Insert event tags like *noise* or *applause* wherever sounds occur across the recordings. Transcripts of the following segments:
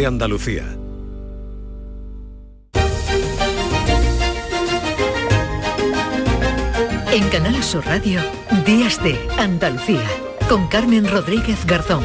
de Andalucía. En Canal Sur Radio, Días de Andalucía, con Carmen Rodríguez Garzón.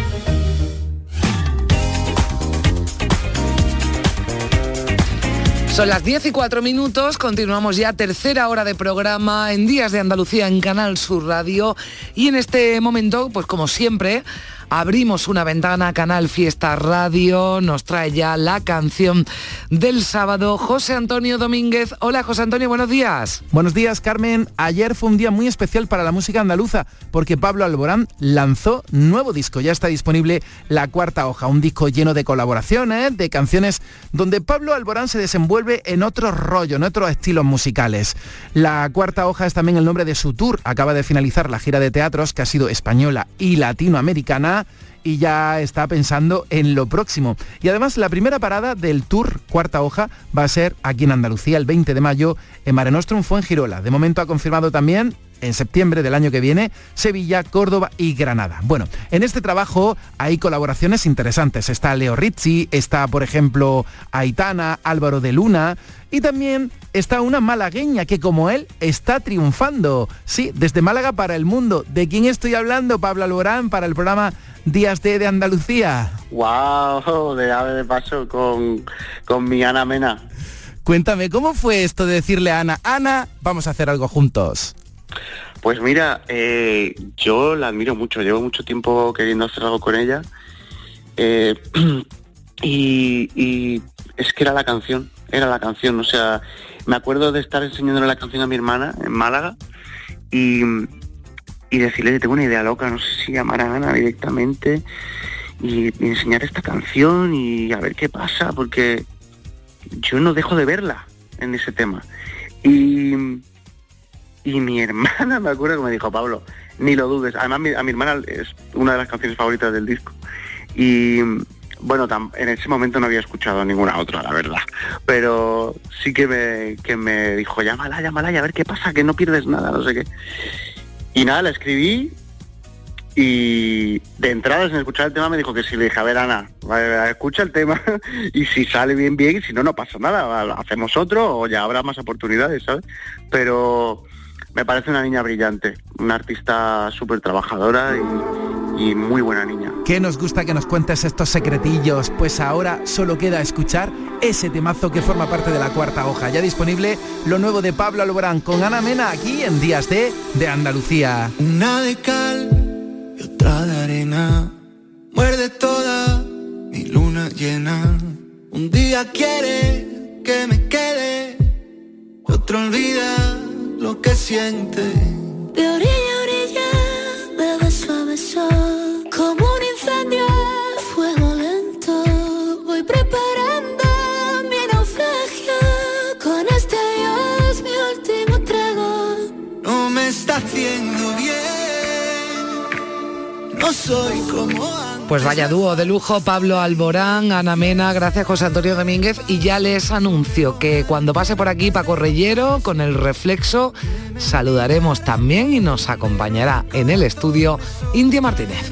Son las 10 y 4 minutos, continuamos ya tercera hora de programa en Días de Andalucía en Canal Sur Radio y en este momento, pues como siempre, abrimos una ventana, Canal Fiesta Radio, nos trae ya la canción del sábado. José Antonio Domínguez. Hola José Antonio, buenos días. Buenos días Carmen. Ayer fue un día muy especial para la música andaluza porque Pablo Alborán lanzó nuevo disco. Ya está disponible La Cuarta Hoja, un disco lleno de colaboraciones, de canciones donde Pablo Alborán se desenvuelve en otro rollo, en otros estilos musicales. La Cuarta Hoja es también el nombre de su tour. Acaba de finalizar la gira de teatros que ha sido española y latinoamericana y ya está pensando en lo próximo. Y además la primera parada del Tour Cuarta Hoja va a ser aquí en Andalucía el 20 de mayo en Mare Nostrum Girola. De momento ha confirmado también en septiembre del año que viene, Sevilla, Córdoba y Granada. Bueno, en este trabajo hay colaboraciones interesantes. Está Leo Rizzi, está por ejemplo Aitana, Álvaro de Luna y también está una malagueña que como él está triunfando. Sí, desde Málaga para el mundo. ¿De quién estoy hablando? Pablo Alborán para el programa Días de, de Andalucía. ¡Wow! De ave de paso con, con mi Ana Mena. Cuéntame, ¿cómo fue esto de decirle a Ana, Ana, vamos a hacer algo juntos? Pues mira, eh, yo la admiro mucho, llevo mucho tiempo queriendo hacer algo con ella. Eh, *clears throat* y, es que era la canción, era la canción. O sea, me acuerdo de estar enseñándole la canción a mi hermana en Málaga y, decirle que tengo una idea loca, no sé si llamar a Ana directamente y, enseñar esta canción y a ver qué pasa, porque yo no dejo de verla en ese tema. Y, y mi *laughs* hermana me acuerdo que me dijo, Pablo, ni lo dudes. Además, a mi hermana es una de las canciones favoritas del disco. Y bueno, en ese momento no había escuchado ninguna otra, la verdad. Pero sí que me, que me dijo, llámala, llámala y a ver qué pasa, que no pierdes nada, no sé qué. Y nada, la escribí y de entrada sin escuchar el tema me dijo que sí, le dije, a ver Ana, escucha el tema *laughs* y si sale bien, bien, y si no, no pasa nada, hacemos otro o ya habrá más oportunidades, ¿sabes? Pero me parece una niña brillante, una artista súper trabajadora y, y, muy buena niña. ¿Qué nos gusta que nos cuentes estos secretillos? Pues ahora solo queda escuchar ese temazo que forma parte de la cuarta hoja. Ya disponible lo nuevo de Pablo Alborán con Ana Mena aquí en Días de, de Andalucía. Una de cal y otra de arena, muerde toda mi luna llena. Un día quiere que me quede, otro olvida lo que siente. De orilla a orilla, de beso a beso, como un incendio, fuego lento, voy preparando mi naufragio, con este Dios mi último trago. No me está haciendo bien, no soy como. Pues vaya dúo de lujo, Pablo Alborán, Ana Mena, gracias José Antonio Domínguez y ya les anuncio que cuando pase por aquí Paco Reyero con el reflexo saludaremos también y nos acompañará en el estudio India Martínez.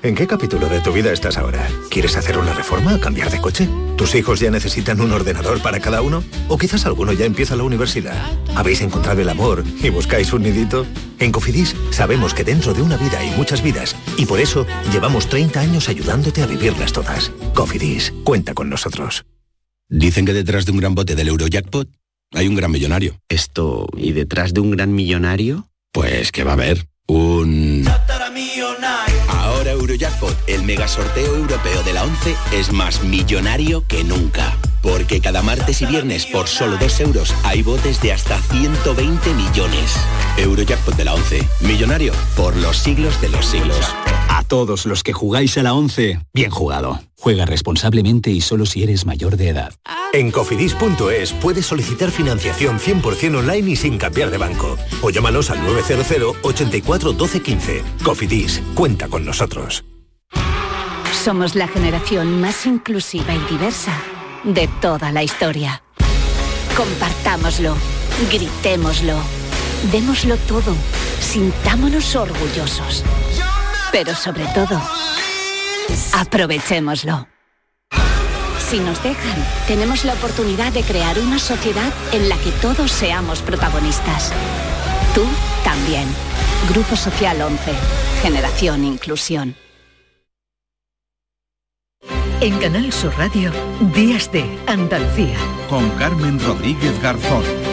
¿En qué capítulo de tu vida estás ahora? ¿Quieres hacer una reforma? ¿Cambiar de coche? ¿Tus hijos ya necesitan un ordenador para cada uno? ¿O quizás alguno ya empieza la universidad? ¿Habéis encontrado el amor y buscáis un nidito? En Cofidis sabemos que dentro de una vida hay muchas vidas y por eso llevamos 30 años ayudándote a vivirlas todas. Cofidis, cuenta con nosotros. Dicen que detrás de un gran bote del Eurojackpot hay un gran millonario. Esto, ¿y detrás de un gran millonario? Pues que va a haber un... Ahora Eurojackpot, el mega sorteo europeo de la 11, es más millonario que nunca. Porque cada martes y viernes por solo 2 euros hay botes de hasta 120 millones. Eurojackpot de la 11, millonario por los siglos de los siglos. Todos los que jugáis a la 11, bien jugado. Juega responsablemente y solo si eres mayor de edad. En cofidis.es puedes solicitar financiación 100% online y sin cambiar de banco. O llámanos al 900 84 12 15. Cofidis, cuenta con nosotros. Somos la generación más inclusiva y diversa de toda la historia. Compartámoslo, gritémoslo, démoslo todo, sintámonos orgullosos. Pero sobre todo, aprovechémoslo. Si nos dejan, tenemos la oportunidad de crear una sociedad en la que todos seamos protagonistas. Tú también. Grupo Social 11. Generación Inclusión. En Canal Sur Radio, Días de Andalucía. Con Carmen Rodríguez Garzón.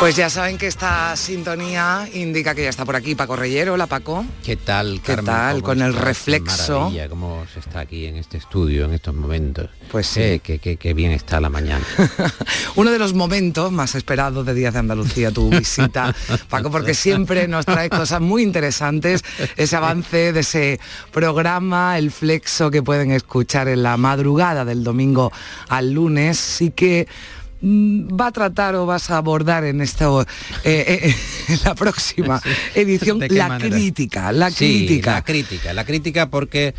Pues ya saben que esta sintonía indica que ya está por aquí Paco Reyero, la Paco. ¿Qué tal, ¿Qué Carmen? tal? ¿Cómo Con el? Qué reflexo. maravilla, cómo se está aquí en este estudio en estos momentos. Pues sí. Qué, qué- qué- qué bien está la mañana. *laughs* Uno de los momentos más esperados de Días de Andalucía, tu visita, Paco, porque siempre nos trae cosas muy interesantes, ese avance de ese programa, el flexo que pueden escuchar en la madrugada del domingo al lunes, sí que va a tratar o vas a abordar en esto eh, eh, *laughs* en la próxima edición ¿De qué la manera? crítica la Sí, crítica la crítica, la crítica porque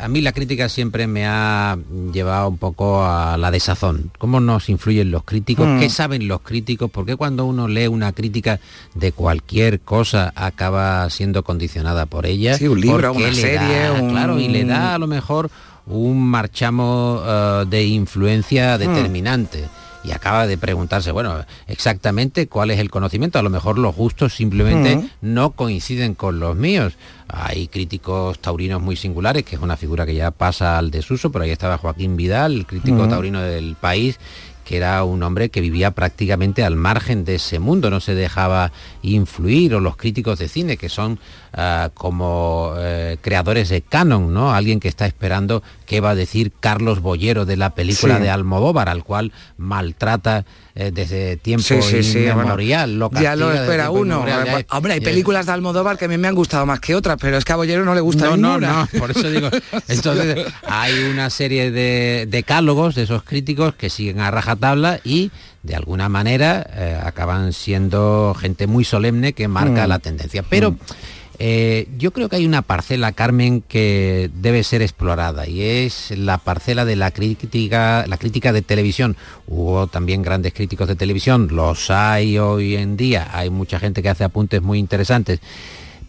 a mí la crítica siempre me ha llevado un poco a la desazón. ¿Cómo nos influyen los críticos? Mm. ¿Qué saben los críticos? ¿Por qué cuando uno lee una crítica de cualquier cosa acaba siendo condicionada por ella? Sí, un libro, ¿Por qué una le serie, da- un- Claro, y le da a lo mejor un marchamo eh, de influencia determinante. Y acaba de preguntarse, bueno, exactamente cuál es el conocimiento. A lo mejor los gustos simplemente no coinciden con los míos. Hay críticos taurinos muy singulares, que es una figura que ya pasa al desuso, pero ahí estaba Joaquín Vidal, el crítico taurino del país, que era un hombre que vivía prácticamente al margen de ese mundo, no se dejaba influir, o los críticos de cine, que son ah, como eh, creadores de canon, ¿no? Alguien que está esperando qué va a decir Carlos Bollero de la película Sí. de Almodóvar, al cual maltrata eh, desde tiempo Sí, sí, sí, inmemorial. lo ya lo espera uno. Hombre, hay películas de Almodóvar que a mí me han gustado más que otras, pero es que a Bollero no le gusta no, no, ninguna. no, por eso digo. *laughs* Entonces hay una serie de decálogos de esos críticos que siguen a rajatabla y de alguna manera eh, acaban siendo gente muy solemne que marca Mm. la tendencia. Pero eh, yo creo que hay una parcela, Carmen, que debe ser explorada y es la parcela de la crítica, la crítica de televisión. Hubo también grandes críticos de televisión, los hay hoy en día, hay mucha gente que hace apuntes muy interesantes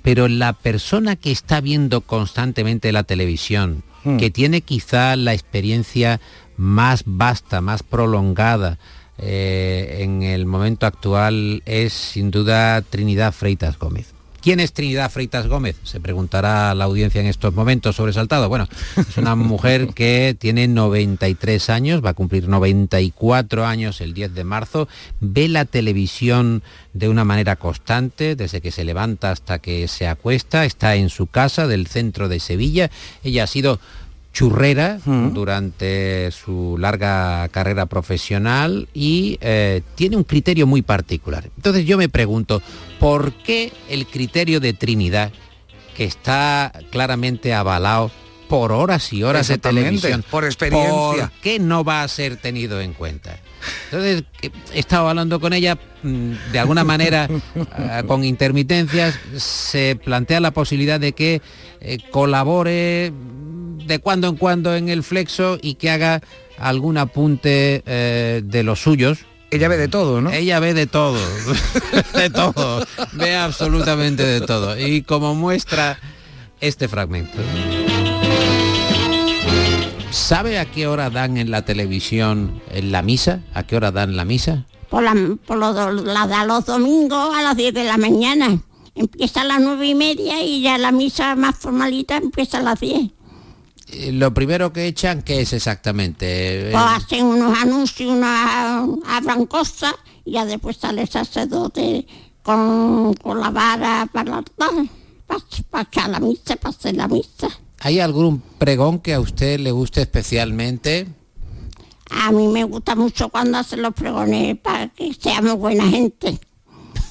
pero la persona que está viendo constantemente la televisión, Hmm. que tiene quizá la experiencia más vasta, más prolongada eh, en el momento actual, es sin duda Trinidad Freitas Gómez. ¿Quién es Trinidad Freitas Gómez? Se preguntará la audiencia en estos momentos sobresaltado. Bueno, es una mujer *laughs* que tiene 93 años, va a cumplir 94 años el 10 de marzo, ve la televisión de una manera constante, desde que se levanta hasta que se acuesta, está en su casa del centro de Sevilla. Ella ha sido churrera durante su larga carrera profesional y eh, tiene un criterio muy particular. Entonces yo me pregunto, ¿por qué el criterio de Trinidad que está claramente avalado por horas y horas de televisión. por experiencia. ¿Por qué no va a ser tenido en cuenta? Entonces, eh, he estado hablando con ella, mm, de alguna manera, ah, *laughs* con intermitencias, se plantea la posibilidad de que eh, colabore de cuando en cuando en el flexo y que haga algún apunte eh, de los suyos. Ella ve de todo, ¿no? Ella ve de todo, *laughs* de todo, ve absolutamente de todo. Y como muestra este fragmento. ¿Sabe a qué hora dan en la televisión en la misa? ¿A qué hora dan la misa? Por, la, por lo do- la de los domingos a las 10 de la mañana. Empieza a las nueve y media y ya la misa más formalita empieza a las 10. Eh, Lo primero que echan, ¿qué es exactamente? Eh, Pues hacen unos anuncios, unas abran cosas y ya después sale el sacerdote con, con la vara para el altar, para, echar la misa, para hacer la misa. ¿Hay algún pregón que a usted le guste especialmente? A mí me gusta mucho cuando hacen los pregones para que seamos buena gente.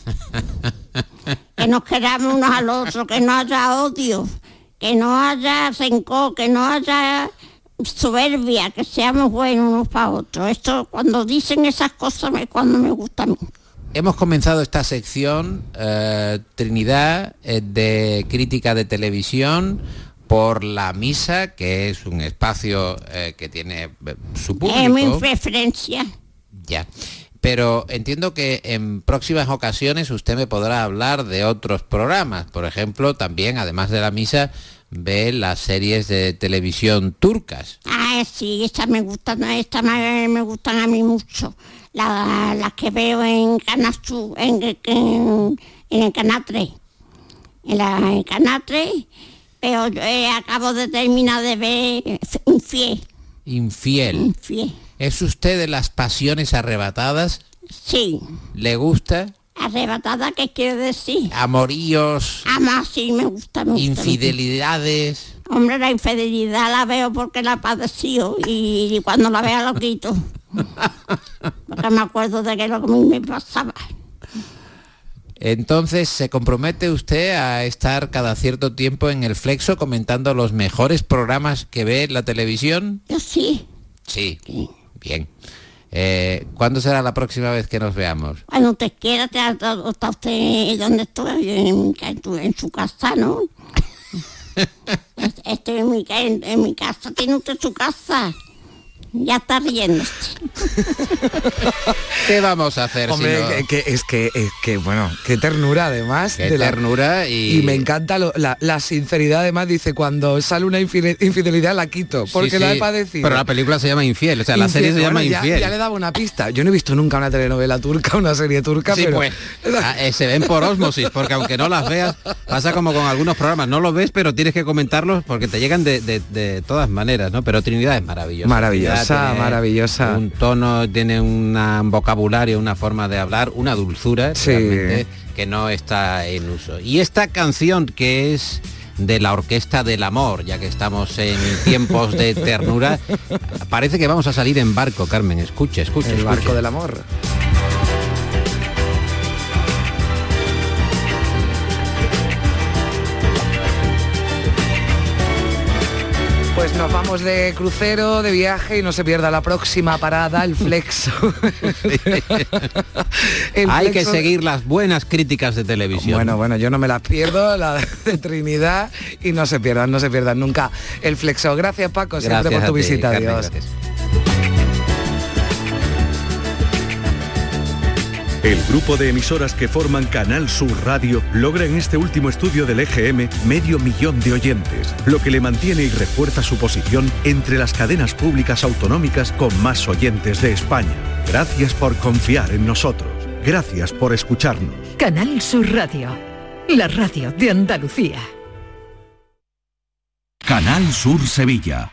*laughs* que nos queramos unos al otro, que no haya odio, que no haya rencor, que no haya soberbia, que seamos buenos unos para otros. Esto, cuando dicen esas cosas, es cuando me gusta a mí. Hemos comenzado esta sección, eh, Trinidad, eh, de crítica de televisión por la misa, que es un espacio eh, que tiene su Es mi público. preferencia. Ya. Pero entiendo que en próximas ocasiones usted me podrá hablar de otros programas. Por ejemplo, también, además de la misa, ve las series de televisión turcas. Ah, sí, estas me gustan, estas me, me gustan a mí mucho. La- Las que veo en Canal en, en, en el Canal 3. En, la, en el Canal 3, pero yo eh, acabo de terminar de ver Infiel. Infiel. Infiel. ¿Es usted de las pasiones arrebatadas? Sí. ¿Le gusta? Arrebatada, ¿qué quiere decir? Amoríos, Ama, sí, me gusta, me gusta. infidelidades. Hombre, la infidelidad la veo porque la he padecido y, cuando la vea lo quito. Porque me acuerdo de que lo que a mí me pasaba. Entonces, ¿se compromete usted a estar cada cierto tiempo en el flexo comentando los mejores programas que ve en la televisión? Yo sí. Sí, bien. Eh, ¿Cuándo será la próxima vez que nos veamos? Cuando usted quiera, te- está usted donde estoy, en, mi en su casa, ¿no? *laughs* Es- Estoy en mi, ca- en, en mi casa, tiene usted su casa. Ya está riendo. *laughs* ¿Qué vamos a hacer? si Hombre, no- que, que- es que es que bueno, qué ternura además. Qué de la- ternura y- me encanta lo- la, la sinceridad además, dice, cuando sale una infide- infidelidad la quito, porque Sí, la he padecido. Pero la película se llama Infiel, o sea, la serie se llama ya- Infiel. Ya, le daba una pista. Yo no he visto nunca una telenovela turca, una serie turca, Sí, pero... pues, *laughs* ah, eh, se ven por osmosis, porque aunque no las veas, pasa como con algunos programas, no los ves, pero tienes que comentarlos porque te llegan de, de- de todas maneras, ¿no? Pero Trinidad es maravillosa. Maravillosa, Tiene maravillosa. Un tono, tiene una- un vocabulario, una forma de hablar, una dulzura Sí. realmente, que no está en uso. Y esta canción que es de la Orquesta del Amor, ya que estamos en tiempos de *laughs* ternura, parece que vamos a salir en barco, Carmen. Escuche, escuche. El escuche. barco del amor. Pues nos vamos de crucero, de viaje y no se pierda la próxima parada, el flexo. *laughs* El Hay que seguir las buenas críticas de televisión. Bueno, bueno, yo no me las pierdo, la de Trinidad, y no se pierdan, no se pierdan nunca el flexo. Gracias Paco, siempre Gracias por tu ti, visita. Carmen, Adiós. gracias. El grupo de emisoras que forman Canal Sur Radio logra en este último estudio del EGM medio millón de oyentes, lo que le mantiene y refuerza su posición entre las cadenas públicas autonómicas con más oyentes de España. Gracias por confiar en nosotros. Gracias por escucharnos. Canal Sur Radio, la radio de Andalucía. Canal Sur Sevilla.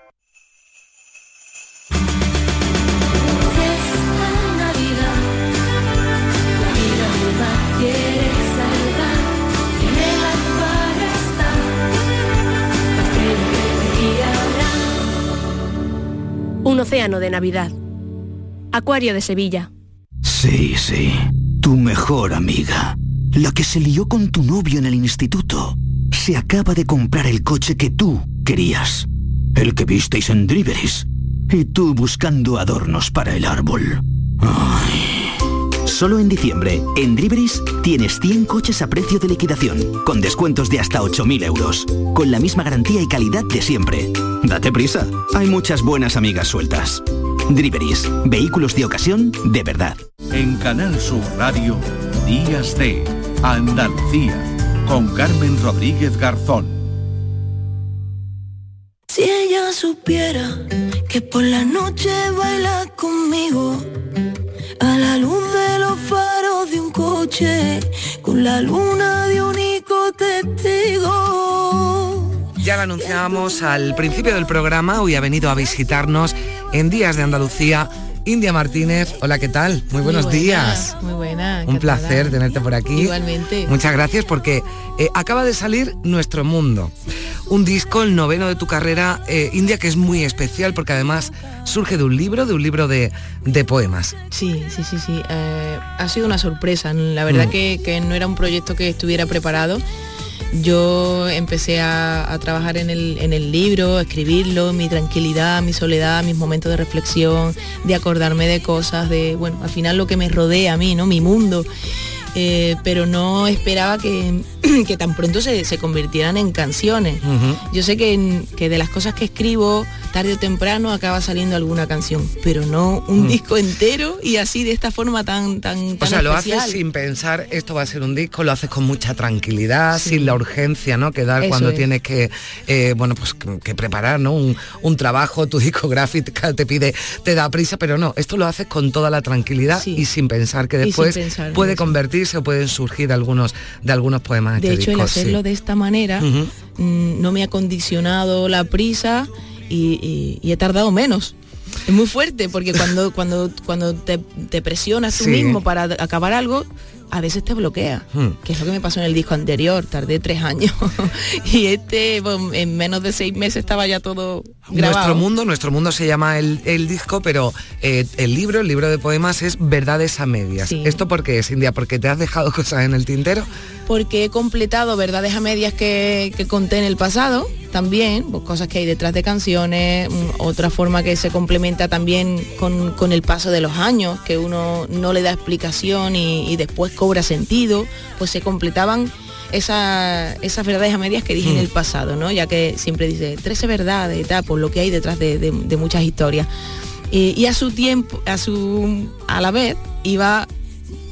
Un océano de Navidad. Acuario de Sevilla. Sí, sí. Tu mejor amiga. La que se lió con tu novio en el instituto. Se acaba de comprar el coche que tú querías. El que visteis en Driveris. Y tú buscando adornos para el árbol. Solo en diciembre, en Driveris tienes 100 coches a precio de liquidación, con descuentos de hasta 8.000 euros, con la misma garantía y calidad de siempre. Date prisa, hay muchas buenas amigas sueltas. Driveris, vehículos de ocasión de verdad. En Canal Sur Radio, Días de Andalucía, con Carmen Rodríguez Garzón. Si ella supiera que por la noche baila conmigo a la los de un coche con la luna de único testigo. Ya lo anunciábamos al principio del programa, hoy ha venido a visitarnos en Días de Andalucía India Martínez. Hola, ¿qué tal? Muy buenos buena, días. Muy buena. Un placer tenerte por aquí. Igualmente. Muchas gracias porque eh, acaba de salir Nuestro Mundo, un disco, el noveno de tu carrera, eh, India, que es muy especial porque además surge de un libro, de un libro de, de poemas. Sí, sí, sí, sí. Eh, ha sido una sorpresa. La verdad Mm. que, que no era un proyecto que estuviera preparado. Yo empecé a, trabajar en el, en el libro, a escribirlo, mi tranquilidad, mi soledad, mis momentos de reflexión, de acordarme de cosas, de, bueno, al final lo que me rodea a mí, ¿no? Mi mundo. Eh, pero no esperaba que, *clears throat* que tan pronto se, se convirtieran en canciones. Yo sé que, que de las cosas que escribo, tarde o temprano acaba saliendo alguna canción, pero no un Mm. disco entero y así de esta forma tan tan, O tan sea, lo especial. haces sin pensar, esto va a ser un disco, lo haces con mucha tranquilidad, sin la urgencia ¿no? que dar Eso cuando es. tienes que, eh, bueno, pues que, que preparar ¿no? un, un trabajo, tu *laughs* discográfica te pide, te da prisa, pero no, esto lo haces con toda la tranquilidad y sin pensar que después pensar, puede eso. O pueden surgir algunos de algunos poemas De este hecho, el sí. hacerlo de esta manera mm, no me ha condicionado la prisa y, y- y he tardado menos. Es muy fuerte porque cuando, cuando, cuando te, te presionas tú Sí. mismo para acabar algo, a veces te bloquea, Hmm. que es lo que me pasó en el disco anterior, tardé tres años *laughs* y este bueno, en menos de seis meses estaba ya todo grabado. Nuestro mundo, nuestro mundo se llama el, el disco, pero eh, el libro, el libro de poemas es Verdades a medias. Sí. ¿Esto por qué es, India? ¿Porque te has dejado cosas en el tintero? Porque he completado verdades a medias que, que conté en el pasado, también, pues, cosas que hay detrás de canciones, mm, otra forma que se complementa también con, con el paso de los años, que uno no le da explicación y, y después cobra sentido, pues se completaban esa- esas verdades a medias que dije en Mm. el pasado, ¿no? Ya que siempre dice 13 verdades y tal, por lo que hay detrás de, de- de muchas historias. Eh, y a su tiempo, a su a la vez, iba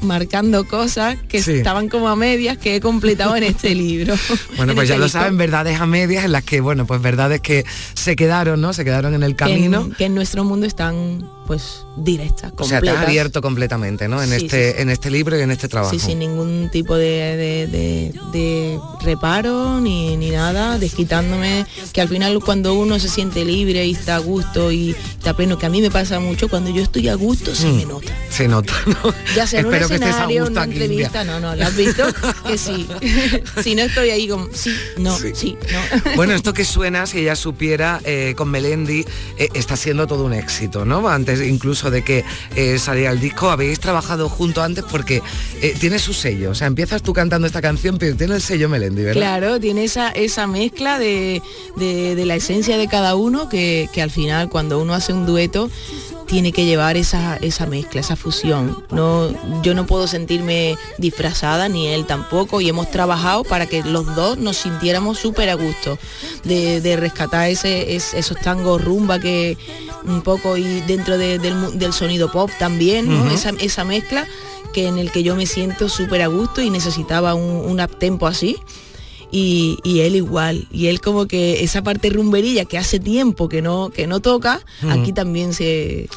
marcando cosas que Sí. estaban como a medias que he completado en este libro. *laughs* Bueno, En pues este ya lo disco, saben, verdades a medias en las que, bueno, pues verdades que se quedaron, ¿no? Se quedaron en el que en- camino. Que en, nuestro mundo están pues directas, O sea, te has completas. abierto completamente, ¿no? En Sí, este, sí, en este libro y en este trabajo. Sí, sin ningún tipo de, de- de- de reparo ni, ni nada, desquitándome, que al final cuando uno se siente libre y está a gusto y está pleno, que a mí me pasa mucho, cuando yo estoy a gusto se Mm, me nota. Se nota, ¿no? Ya sea en A una entrevista, no, no, ¿lo has visto? que sí. *laughs* si no estoy ahí como, sí, no, sí, no. *laughs* Bueno, esto que suena, si ella supiera, eh, con Melendi, eh, está siendo todo un éxito, ¿no? Antes incluso de que eh, saliera el disco, habéis trabajado junto antes porque tiene su sello. O sea, empiezas tú cantando esta canción, pero tiene el sello Melendi, ¿verdad? Claro, tiene esa, esa mezcla de, de- de la esencia de cada uno que, que al final cuando uno hace un dueto tiene que llevar esa, esa mezcla, esa fusión. No, yo no puedo sentirme disfrazada, ni él tampoco, y hemos trabajado para que los dos nos sintiéramos súper a gusto, de, rescatar ese, esos tangos rumba que un poco y dentro del, sonido pop también, esa, esa mezcla que en el que yo me siento súper a gusto y necesitaba un, un tempo así y, él igual. Y él como que esa parte rumberilla que hace tiempo que no, que no toca, aquí también se,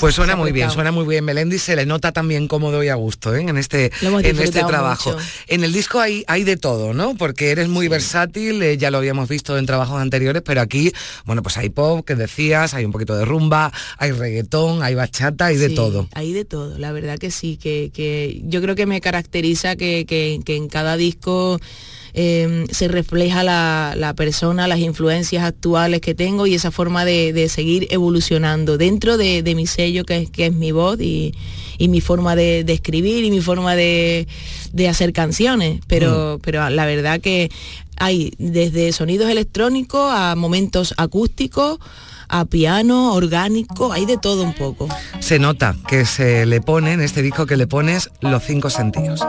Pues suena muy bien, suena muy bien Melendi, se le nota también cómodo y a gusto ¿eh? en este, en este trabajo. En el disco hay, hay de todo, ¿no? Porque eres muy versátil, eh, ya lo habíamos visto en trabajos anteriores, pero aquí, bueno, pues hay pop, que decías, hay un poquito de rumba, hay reggaetón, hay bachata, hay de todo. Hay de todo, la verdad que sí, que, que yo creo que me caracteriza que, que, que en cada disco Em, se refleja la, persona, las influencias actuales que tengo y esa forma de, seguir evolucionando dentro de, mi sello que es, mi voz y, mi forma de, escribir y mi forma de, hacer canciones. Pero, mm. pero la verdad que hay desde sonidos electrónicos a momentos acústicos a piano, orgánico, hay de todo un poco. Se nota que se le pone en este disco que le pones los cinco sentidos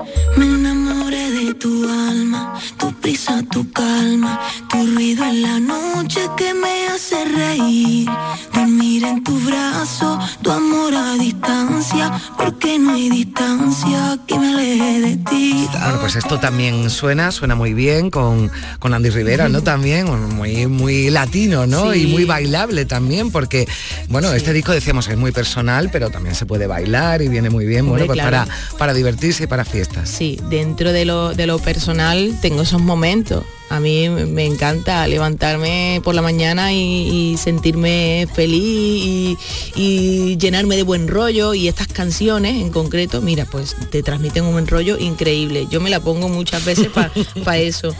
tu alma, tu prisa, tu calma, tu ruido en la noche que me hace reír, dormir en tu brazo, tu amor a distancia, porque no hay distancia que me aleje de ti. Bueno, pues esto también suena, suena muy bien con, con Andy Rivera, ¿no? También, muy, muy latino, ¿no? Y muy bailable también, porque, bueno, este disco decíamos es muy personal, pero también se puede bailar y viene muy bien, bueno, pues para, para divertirse y para fiestas. Sí, dentro de lo, de lo personal tengo esos momentos. A mí me encanta levantarme por la mañana y, sentirme feliz y, llenarme de buen rollo y estas canciones en concreto, mira, pues te transmiten un buen rollo increíble. Yo me la pongo muchas veces para *laughs* eso.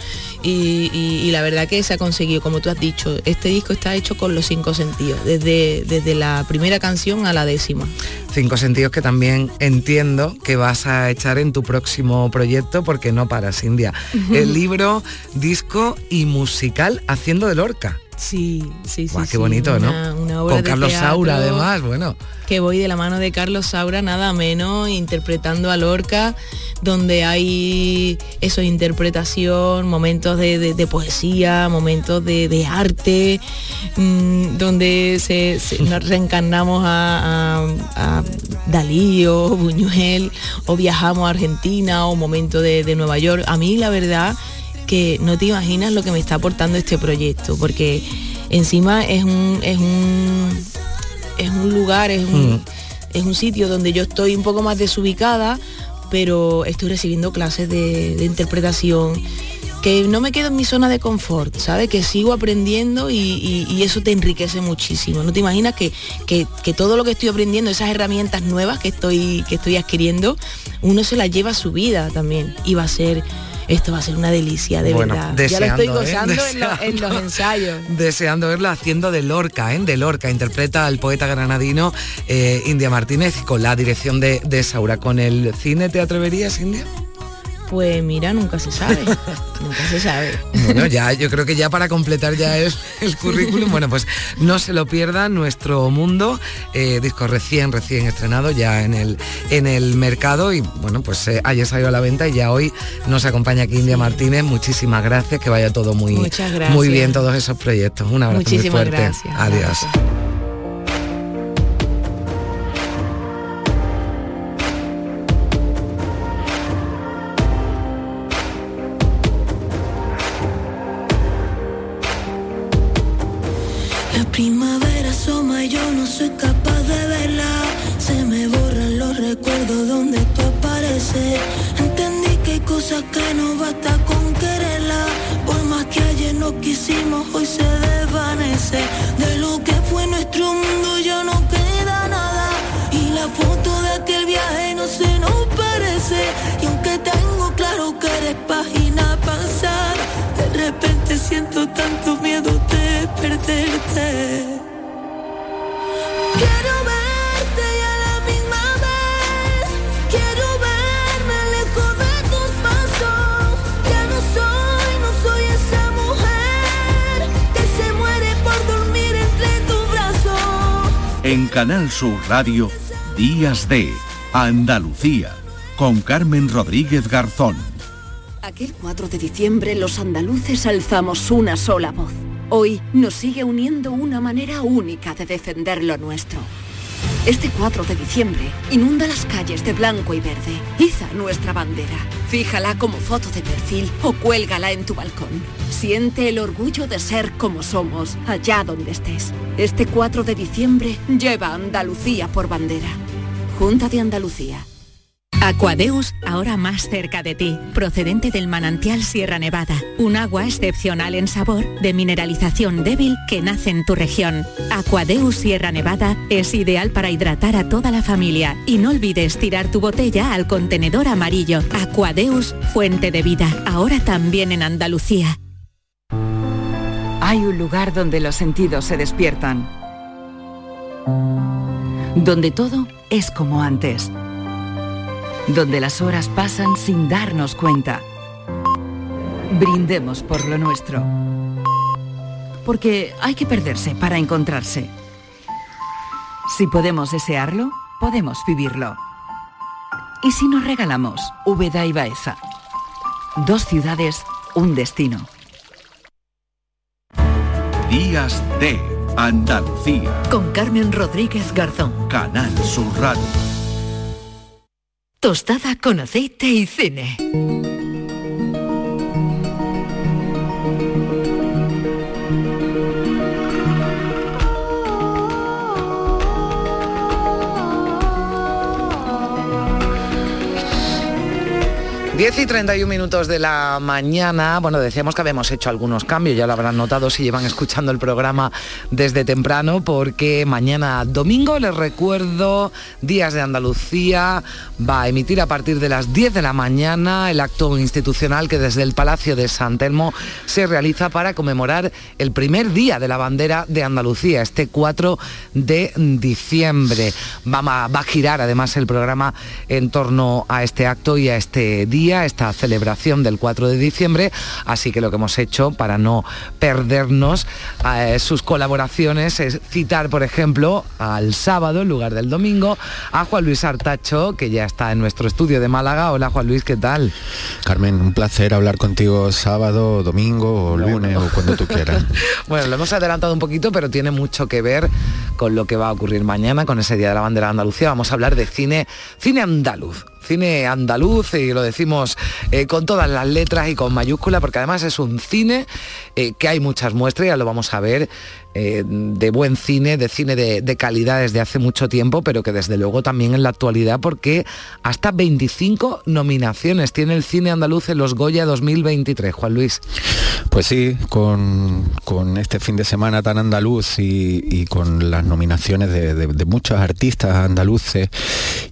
Y, la verdad que se ha conseguido, como tú has dicho, este disco está hecho con los cinco sentidos, desde, desde la primera canción a la décima. Cinco sentidos que también entiendo que vas a echar en tu próximo proyecto porque no paras, India. *laughs* El libro, disco y musical Haciendo de Lorca. Sí, sí, sí. qué bonito, ¿no? Con Carlos Saura, además, bueno. Que voy de la mano de Carlos Saura, nada menos, interpretando a Lorca, donde hay eso, interpretación, momentos de, poesía, momentos de, arte, mm, donde se, *laughs* nos reencarnamos a, Dalí o Buñuel, o viajamos a Argentina, o momento de Nueva York. A mí, la verdad, que no te imaginas lo que me está aportando este proyecto, porque encima es un, es un, es un lugar, es un, mm. es un sitio donde yo estoy un poco más desubicada, pero estoy recibiendo clases de, interpretación que no me quedo en mi zona de confort, ¿sabes? Que sigo aprendiendo y, eso te enriquece muchísimo. No te imaginas que, que, que, todo lo que estoy aprendiendo, esas herramientas nuevas que estoy, que estoy adquiriendo, uno se las lleva a su vida también y va a ser esto va a ser una delicia, de verdad. Ya lo estoy ¿eh? gozando en, los ensayos. *laughs* Deseando verla haciendo de Lorca, ¿eh? de Lorca. Interpreta al poeta granadino eh, India Martínez con la dirección de, de Saura. ¿Con el cine te atreverías, India? Pues mira, nunca se sabe. *laughs* nunca se sabe. Bueno, ya, yo creo que ya para completar ya el, el currículum, bueno, pues no se lo pierda Nuestro Mundo, eh, disco recién, recién estrenado ya en el, en el mercado y bueno, pues eh, ayer salió a la venta y ya hoy nos acompaña aquí India Martínez. Muchísimas gracias, que vaya todo muy, muy bien todos esos proyectos. Un abrazo muy fuerte. Gracias. Adiós. Perderte. Quiero verte y a la misma vez quiero verme lejos de tus pasos. Ya no soy, no soy esa mujer que se muere por dormir entre tus brazos. En Canal Sur Radio, Días de Andalucía, con Carmen Rodríguez Garzón. Aquel 4 de diciembre los andaluces alzamos una sola voz. Hoy nos sigue uniendo una manera única de defender lo nuestro. Este 4 de diciembre inunda las calles de blanco y verde. Iza nuestra bandera. Fíjala como foto de perfil o cuélgala en tu balcón. Siente el orgullo de ser como somos, allá donde estés. Este 4 de diciembre lleva Andalucía por bandera. Junta de Andalucía. Aquadeus, ahora más cerca de ti, procedente del manantial Sierra Nevada, un agua excepcional en sabor, de mineralización débil que nace en tu región. Aquadeus Sierra Nevada es ideal para hidratar a toda la familia y no olvides tirar tu botella al contenedor amarillo. Aquadeus, fuente de vida, ahora también en Andalucía. Hay un lugar donde los sentidos se despiertan, donde todo es como antes donde las horas pasan sin darnos cuenta. Brindemos por lo nuestro. Porque hay que perderse para encontrarse. Si podemos desearlo, podemos vivirlo. ¿Y si nos regalamos Úbeda y Baeza? Dos ciudades, un destino. Días de Andalucía. Con Carmen Rodríguez Garzón. Canal Sur Radio. Tostada con aceite y cine. 10 y 31 minutos de la mañana. Bueno, decíamos que habíamos hecho algunos cambios, ya lo habrán notado si llevan escuchando el programa desde temprano, porque mañana domingo, les recuerdo, Días de Andalucía va a emitir a partir de las 10 de la mañana el acto institucional que desde el Palacio de San Telmo se realiza para conmemorar el primer día de la bandera de Andalucía, este 4 de diciembre. Va a, va a girar además el programa en torno a este acto y a este día esta celebración del 4 de diciembre, así que lo que hemos hecho para no perdernos eh, sus colaboraciones es citar, por ejemplo, al sábado en lugar del domingo a Juan Luis Artacho, que ya está en nuestro estudio de Málaga. Hola Juan Luis, ¿qué tal? Carmen, un placer hablar contigo sábado, domingo o lunes o cuando tú quieras. *laughs* bueno, lo hemos adelantado un poquito, pero tiene mucho que ver con lo que va a ocurrir mañana, con ese Día de la Bandera de Andalucía. Vamos a hablar de cine, cine andaluz cine andaluz y lo decimos eh, con todas las letras y con mayúscula porque además es un cine eh, que hay muchas muestras, ya lo vamos a ver, eh, de buen cine, de cine de, de, calidad desde hace mucho tiempo, pero que desde luego también en la actualidad porque hasta 25 nominaciones tiene el cine andaluz en los Goya 2023. Juan Luis. Pues sí, con, con este fin de semana tan andaluz y, y con las nominaciones de, de, de, muchos artistas andaluces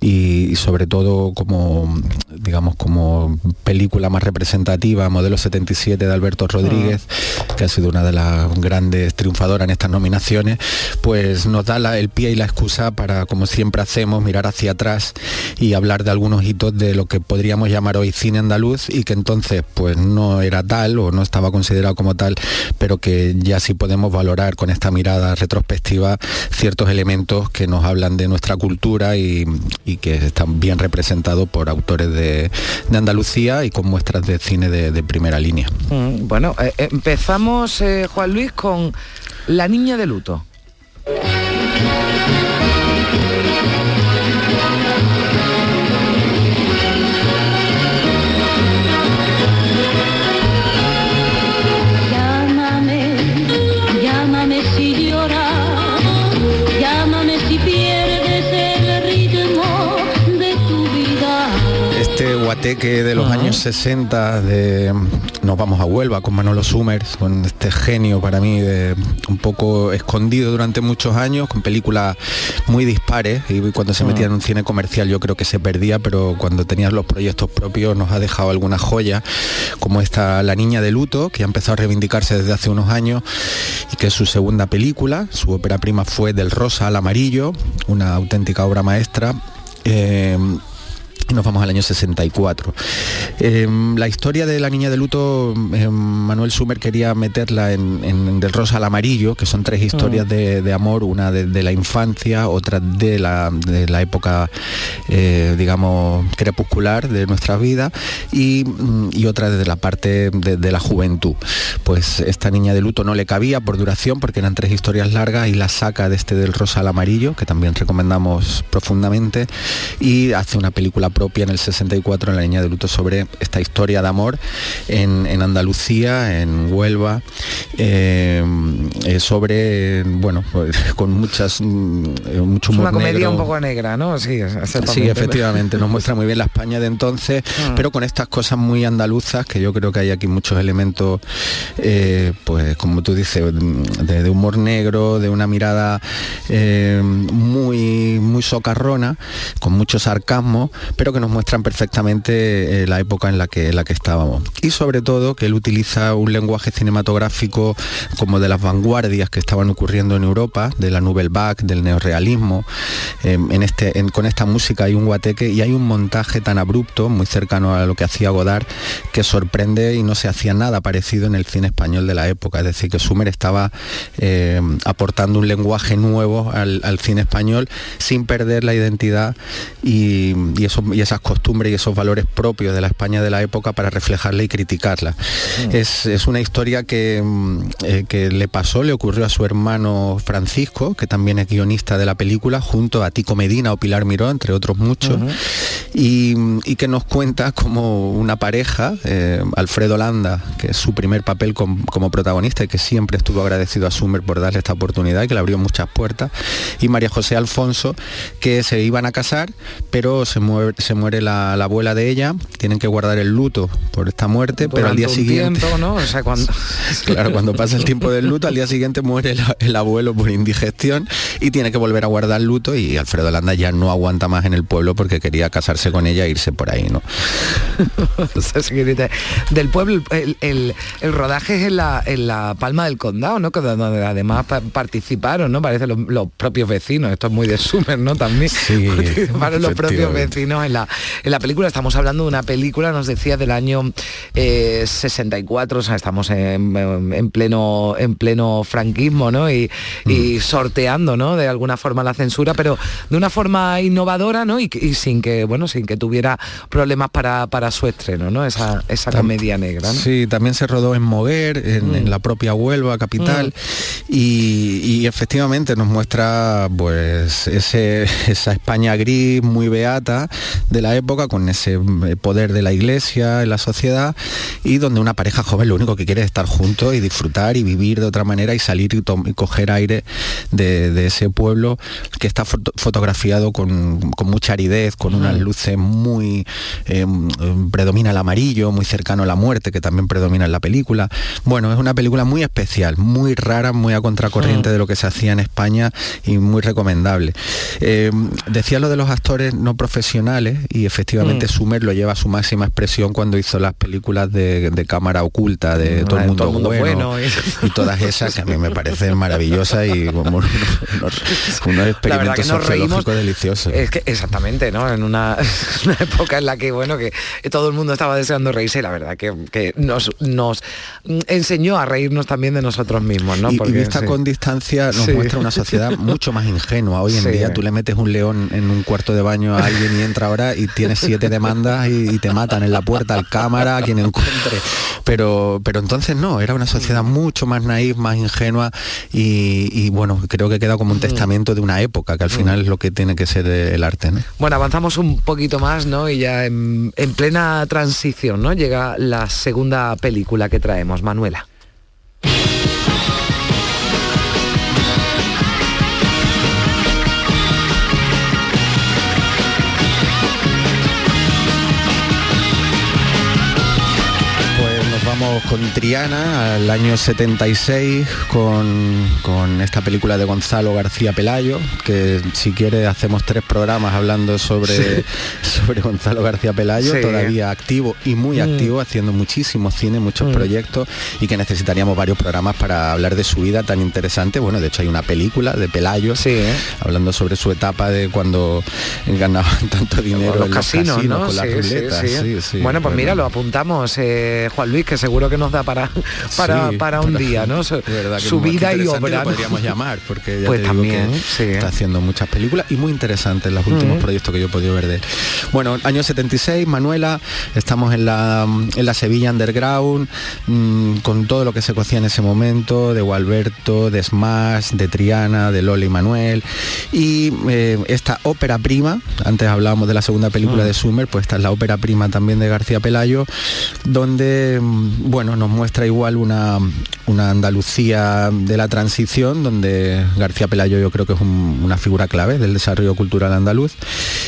y, y sobre todo como, digamos, como película más representativa, Modelo 77 de Alberto Rodríguez, uh. que ha sido una de las grandes triunfadoras en estas nominaciones, pues nos da el pie y la excusa para, como siempre hacemos, mirar hacia atrás y hablar de algunos hitos de lo que podríamos llamar hoy cine andaluz y que entonces pues no era tal o no estaba considerado como tal, pero que ya sí podemos valorar con esta mirada retrospectiva ciertos elementos que nos hablan de nuestra cultura y, que están bien representados por autores de, de, Andalucía y con muestras de cine de, de primera línea. Mm, bueno, eh, empezamos, eh, Juan Luis, con La Niña de Luto. Guateque de los uh -huh. años 60 de Nos vamos a Huelva con Manolo Summers, con este genio para mí de un poco escondido durante muchos años, con películas muy dispares y cuando se metía uh -huh. en un cine comercial yo creo que se perdía, pero cuando tenías los proyectos propios nos ha dejado algunas joyas, como esta La Niña de Luto, que ha empezado a reivindicarse desde hace unos años y que es su segunda película, su ópera prima fue Del Rosa al Amarillo, una auténtica obra maestra. Eh, nos vamos al año 64. Em, la historia de la niña de luto, em, Manuel Sumer quería meterla en, Del Rosa al Amarillo, que son tres historias mm. de, amor, una de, la infancia, otra de la, de la época, eh, digamos, crepuscular de nuestra vida y, mm, y otra desde la parte de, la juventud. Pues esta niña de luto no le cabía por duración, porque eran tres historias largas y la saca de este Del Rosa al Amarillo, que también recomendamos profundamente, y hace una película propia en el 64 en la Niña de Luto sobre esta historia de amor en, Andalucía, en Huelva, eh, eh, sobre, bueno, pues, *laughs* con muchas, mm, eh, mucho humor Una comedia un poco negra, ¿no? Sí, sí efectivamente, nos muestra muy bien la España de entonces, *laughs* ah. pero con estas cosas muy andaluzas, que yo creo que hay aquí muchos elementos, pues como tú dices, de, humor negro, de una mirada muy, muy socarrona, con mucho sarcasmo, pero que nos muestran perfectamente eh, la época en la, que, la que estábamos. Y sobre todo que él utiliza un lenguaje cinematográfico como de las vanguardias que estaban ocurriendo en Europa, de la Nouvelle Vague, del neorrealismo. Em, en este, con esta música hay un guateque y hay un montaje tan abrupto, muy cercano a lo que hacía Godard, que sorprende y no se hacía nada parecido en el cine español de la época. Es decir, que Sumer estaba em, aportando un lenguaje nuevo al, cine español sin perder la identidad y, y, eso, y esas costumbres y esos valores propios de la España de la época para reflejarla y criticarla. Mm. Es, una historia que, mm, eh, que le pasó, le ocurrió a su hermano Francisco, que también es guionista de la película, junto a Tico Medina o Pilar Miró, entre otros muchos, y, que nos cuenta como una pareja, eh, Alfredo Landa, que es su primer papel como protagonista y que siempre estuvo agradecido a Sumer por darle esta oportunidad y que le abrió muchas puertas, y María José Alfonso, que se iban a casar, pero se, se muere la, abuela de ella, tienen que guardar el luto por esta muerte, pero al día siguiente... ¿no? cuando... *laughs* claro, cuando pasa el tiempo del luto, al día siguiente muere el, abuelo por indigestión y tiene que volver a guardar luto y Alfredo Landa ya no aguanta más en el pueblo porque quería casarse con ella e irse por ahí, ¿no? *laughs* del pueblo, el, rodaje es en la, en la Palma del Condado, ¿no? Donde además participaron, ¿no? Parece los, propios vecinos, esto es muy de Sumer, ¿no? También sí, *laughs* participaron los propios vecinos en la, en la película. Estamos hablando de una película, nos decía, del año 64, eh, o sea, estamos en, pleno, en pleno franquismo, ¿no? Y, mm. sorteando, ¿no? De alguna forma la censura, pero de una forma innovadora, ¿no? Y, sin que, bueno, sin que tuviera problemas para, para su estreno, ¿no? Esa, esa comedia negra. Sí, también se rodó en Moguer, en, mm. la propia Huelva, capital, mm. y, efectivamente nos muestra pues ese, esa España gris, muy beata de la época, con ese eh, poder de la iglesia en la sociedad, y donde una pareja joven lo único que quiere es estar juntos y disfrutar y vivir de otra manera y salir y, coger aire de, ese pueblo que está fotografiado con, mucha aridez, con unas luces muy... Eh, predomina el amarillo, muy cercano a la muerte, que también predomina en la película. Bueno, es una película muy especial, muy rara, muy a contracorriente de lo que se hacía en España y muy recomendable. Eh, decía lo de los actores no profesionales y efectivamente Sumer lo lleva a su máxima expresión cuando hizo las películas de, cámara oculta, de todo, el mundo, bueno, y... todas esas que a mí me parecen maravillosas y *laughs* como unos, experimentos sociológicos deliciosos. Es que exactamente, ¿no? *laughs* En una, época en la que, bueno, que todo el mundo estaba deseando reírse y la verdad que, nos, nos enseñó a reírnos también de nosotros mismos, ¿no? Y, Porque, vista con distancia nos muestra una sociedad mucho más ingenua. Hoy en *laughs* día tú le metes un león en un cuarto de baño a alguien y entra ahora y tiene siete demandas y, te matan en la puerta al cámara, a quien encuentre. Pero, pero entonces no, era una sociedad mucho más naif, más ingenua y, bueno, creo que queda como un mm. testamento de una época, que al final es lo que tiene que ser el arte. Bueno, avanzamos un poquito más, ¿no? Y ya en, en plena transición, ¿no? Llega la segunda película que traemos, Manuela. Vamos con Triana al año 76 con, con esta película de Gonzalo García Pelayo, que si quiere hacemos tres programas hablando sobre, *laughs* sobre Gonzalo García Pelayo, Sí. todavía activo y muy Mm. activo, haciendo muchísimo cine, muchos Mm. proyectos y que necesitaríamos varios programas para hablar de su vida tan interesante. Bueno, de hecho hay una película de Pelayo hablando sobre su etapa de cuando ganaban *laughs* tanto dinero los en los casinos, casinos, ¿no? con las Sí, sí, ruletas. sí. sí, sí. bueno, pues mira, lo apuntamos, eh, Juan Luis, que seguro que nos da para, para, Sí, para un para- día, ¿no? Su, de verdad que su vida y obra. podríamos llamar porque ya Pues te digo también, que sí. está haciendo muchas películas y muy interesantes los últimos Mm. proyectos que yo he podido ver de él. Bueno, año 76, Manuela, estamos en la, en la Sevilla Underground, mm, con todo lo que se cocía en ese momento, de Gualberto, de Smash, de Triana, de Lola y Manuel, y eh, esta ópera prima, antes hablábamos de la segunda película Mm. de Summer, pues esta es la ópera prima también de García Pelayo, donde, bueno, nos muestra igual una, una Andalucía de la transición, donde García Pelayo yo creo que es un- una figura clave del desarrollo cultural andaluz,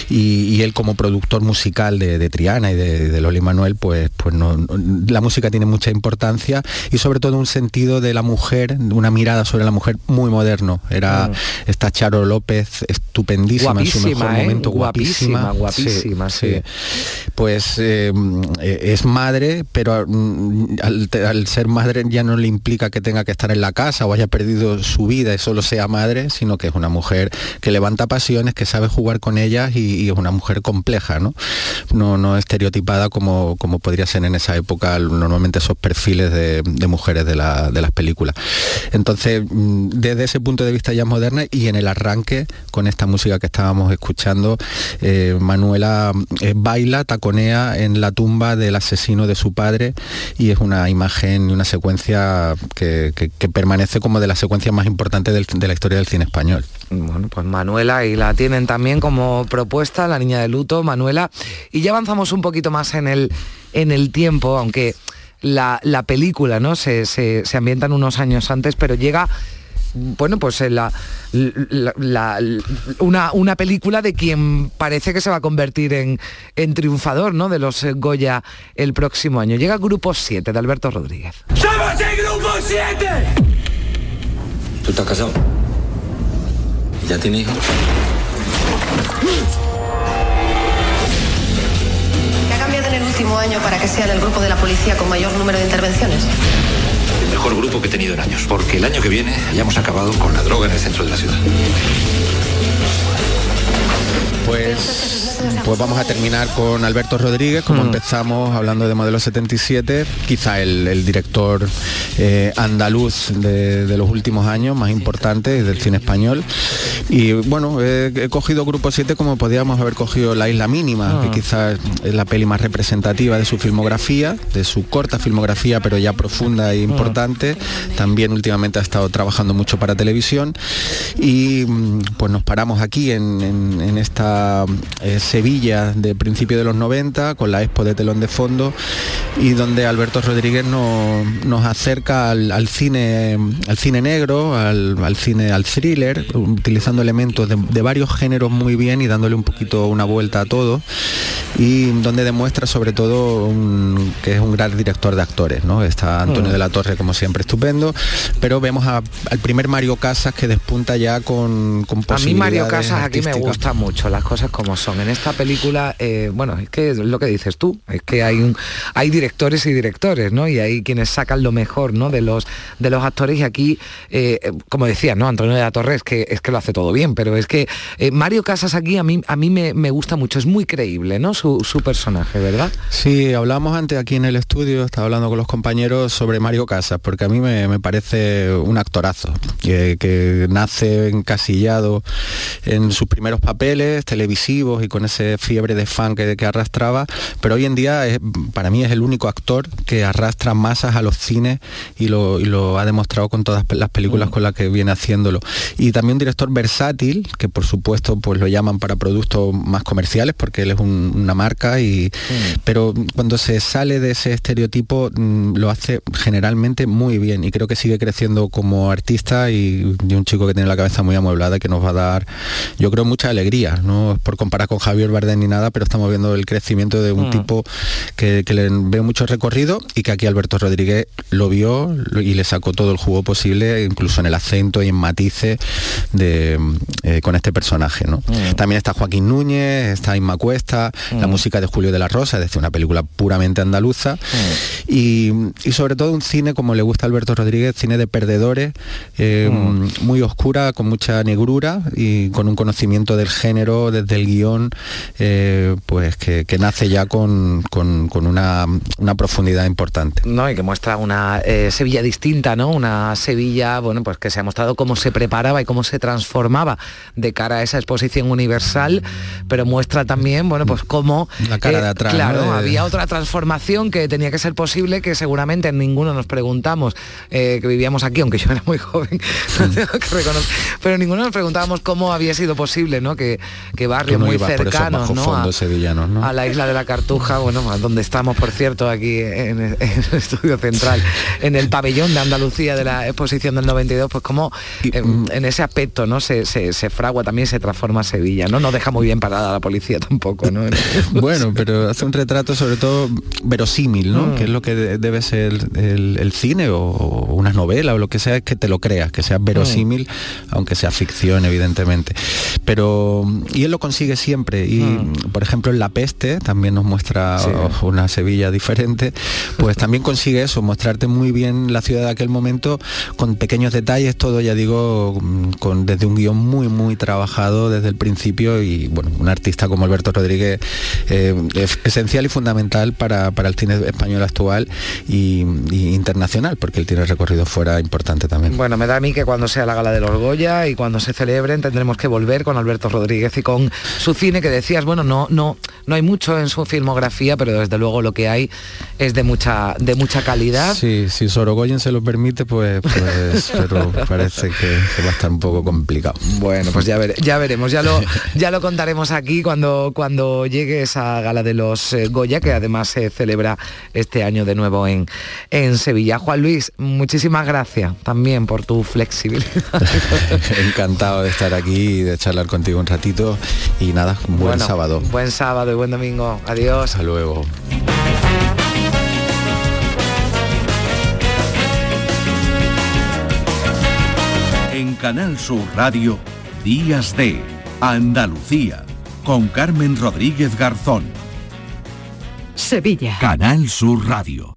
y, y él como productor musical de, de Triana y de, de Loli Manuel, pues, pues no, no- la música tiene mucha importancia y sobre todo un sentido de la mujer, una mirada sobre la mujer muy moderno. Era Mm. esta Charo López estupendísima en su mejor ¿eh? momento, Guapísima, guapísima, guapísima, sí. Pues eh, es madre, pero mm, al, al ser madre ya no le que tenga que estar en la casa o haya perdido su vida y solo sea madre, sino que es una mujer que levanta pasiones, que sabe jugar con ellas y, es una mujer compleja, ¿no? No, no estereotipada como, como podría ser en esa época normalmente esos perfiles de, de mujeres de, la- de las películas. Entonces, mm, desde ese punto de vista ya es moderna y en el arranque, con esta música que estábamos escuchando, eh, Manuela eh, baila, taconea en la tumba del asesino de su padre y es una imagen y una secuencia que, que- que permanece como de las secuencias más importantes del- de la historia del cine español. Bueno, pues Manuela, y la tienen también como propuesta, la niña de luto, Manuela. Y ya avanzamos un poquito más en el, en el tiempo, aunque la, la película ¿no? Se, se, se ambientan unos años antes, pero llega bueno, pues en la, la- la- una, una película de quien parece que se va a convertir en, en triunfador ¿no? de los eh, Goya el próximo año. Llega Grupo 7 de Alberto Rodríguez. ¡Somos el 7! ¿Tú estás casado? ¿Y ¿Ya tienes hijos? ¿Qué ha cambiado en el último año para que sea del grupo de la policía con mayor número de intervenciones? El mejor grupo que he tenido en años, porque el año que viene ya hemos acabado con la droga en el centro de la ciudad. Pues, pues vamos a terminar con Alberto Rodríguez, como Mm. empezamos hablando de Modelo 77, quizá el, el director eh, andaluz de, de los últimos años, más importante del cine español. Y bueno, he, he cogido Grupo 7 como podíamos haber cogido La Isla Mínima, Ah. que quizás es la peli más representativa de su filmografía, de su corta filmografía, pero ya profunda e importante. También últimamente ha estado trabajando mucho para televisión. Y mm, pues nos paramos aquí en, en- en esta eh, Sevilla de principio de los 90, con la Expo de telón de fondo, y donde Alberto Rodríguez no- nos acerca al, al cine, al cine negro, al, al cine, al thriller, utilizando elementos de, de varios géneros muy bien y dándole un poquito una vuelta a todo, y donde demuestra sobre todo un- que es un gran director de actores, ¿no? Está Antonio Mm. de la Torre como siempre estupendo, pero vemos a- al primer Mario Casas que despunta ya con, con A mí Mario posibilidades Casas aquí me gusta mucho, las cosas como son. En esta película, eh, bueno, es que es lo que dices tú, es que hay un, hay directores y directores, ¿no? Y hay quienes sacan lo mejor, ¿no? De los de los actores y aquí, eh, como decía, ¿no? Antonio de la Torre es que es que lo hace todo bien, pero es que eh, Mario Casas aquí a mí a mí me, me gusta mucho, es muy creíble, ¿no? Su, su personaje, ¿verdad? Sí, hablamos antes aquí en el estudio, estaba hablando con los compañeros sobre Mario Casas, porque a mí me, me parece un actorazo, que, que nace encasillado en sus primeros papeles televisivos y con ese fiebre de fan que, que arrastraba, pero hoy en día es- para mí es el único actor que arrastra masas a los cines y lo, y lo ha demostrado con todas las películas con las que viene haciéndolo. Y también un director versátil, que por supuesto pues lo llaman para productos más comerciales, porque él es un- una marca y pero cuando se sale de ese estereotipo mm, lo hace generalmente muy bien y creo que sigue creciendo como artista y, y un chico que tiene la cabeza muy amueblada que nos va a dar yo creo mucha alegría no por comparar con Javier Bardem ni nada, pero estamos viendo el crecimiento de un Mm. tipo que, que le veo mucho recorrido y que aquí Alberto Rodríguez lo vio y le sacó todo el jugo posible, incluso en el acento y en matices de, eh, con este personaje. ¿no? Mm. También está Joaquín Núñez, está Inma Cuesta, la Mm. música de Julio de la Rosa, es decir, una película puramente andaluza Mm. y, y sobre todo un cine como le gusta a Alberto Rodríguez, cine de perdedores, eh, Mm. muy oscura, con mucha negrura y con un conocimiento del género desde el guion, eh, pues que, que nace ya con, con- con una, una profundidad importante. ¿no? y que muestra una eh, Sevilla distinta, ¿no? Una Sevilla, bueno, pues que se ha mostrado cómo se preparaba y cómo se transformaba de cara a esa exposición universal, pero muestra también, bueno, pues cómo La cara de atrás, claro, había otra transformación que tenía que ser posible, que seguramente ninguno nos preguntamos eh, que vivíamos aquí, aunque yo era muy joven, *laughs* lo tengo que reconocer, pero ninguno nos preguntábamos cómo había sido posible, ¿no? Que, que barrios muy esos A- sevillanos, ¿no? a la isla de la Cartuja, bueno, donde estamos, por cierto, aquí en, el- *laughs* en el estudio central, en el pabellón de Andalucía de la exposición del 92, pues como eh, mm, en ese aspecto, ¿no? Se, se- se fragua también, se transforma Sevilla, ¿no? No deja muy bien parada la policía *laughs* tampoco, ¿no? *laughs* Bueno, pero hace un retrato sobre todo verosímil, ¿no? Mm. Que es lo que de- debe ser el, el cine o, o una novela o lo que sea, es que te lo creas, que sea verosímil, Mm. aunque sea ficción, evidentemente. Pero, y él lo consigue siempre. Y, Mm. por ejemplo, en La Peste también nos muestra o- una Sevilla diferente, pues también consigue eso, mostrarte muy bien la ciudad de aquel momento con pequeños detalles, todo, ya digo, con, desde un guion muy, muy trabajado desde el principio y, bueno, un artista como Alberto Rodríguez eh, es esencial y fundamental para, para el cine español actual y, y internacional, porque él tiene recorrido fuera importante también. Bueno, me da a mí que cuando sea la gala de los Goya y cuando se celebren tendremos que volver con Alberto Rodríguez y con su cine que decías, bueno, no, no, no hay mucho en su filmografía, pero desde luego lo que hay es de mucha, de mucha calidad. Sí, si Sorogoyen se lo permite, pues, pues *laughs* pero parece que, que va a estar un poco complicado. Bueno, pues ya, vere- ya veremos, ya lo, ya lo contaremos aquí cuando, cuando llegue esa gala de los eh, Goya, que además se celebra este año de nuevo en, en Sevilla. Juan Luis, muchísimas gracias también por tu flexibilidad. *laughs* Encantado de estar aquí y de charlar contigo un ratito y nada, buen Bueno, sábado. Buen sábado y buen domingo. Adiós. Hasta luego. En Canal Sur Radio, Días de Andalucía, con Carmen Rodríguez Garzón. Sevilla. Canal Sur Radio.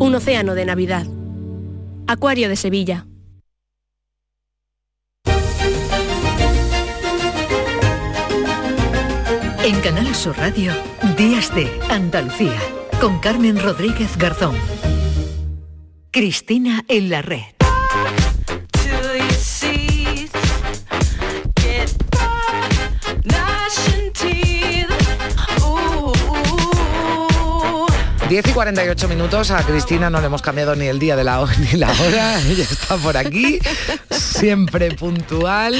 Un océano de Navidad. Acuario de Sevilla. En Canal Sur Radio, Días de Andalucía, con Carmen Rodríguez Garzón. Cristina en la red. 10 y 48 minutos, a Cristina no le hemos cambiado ni el día de la *laughs* ni la hora, *laughs* ella está por aquí, siempre puntual.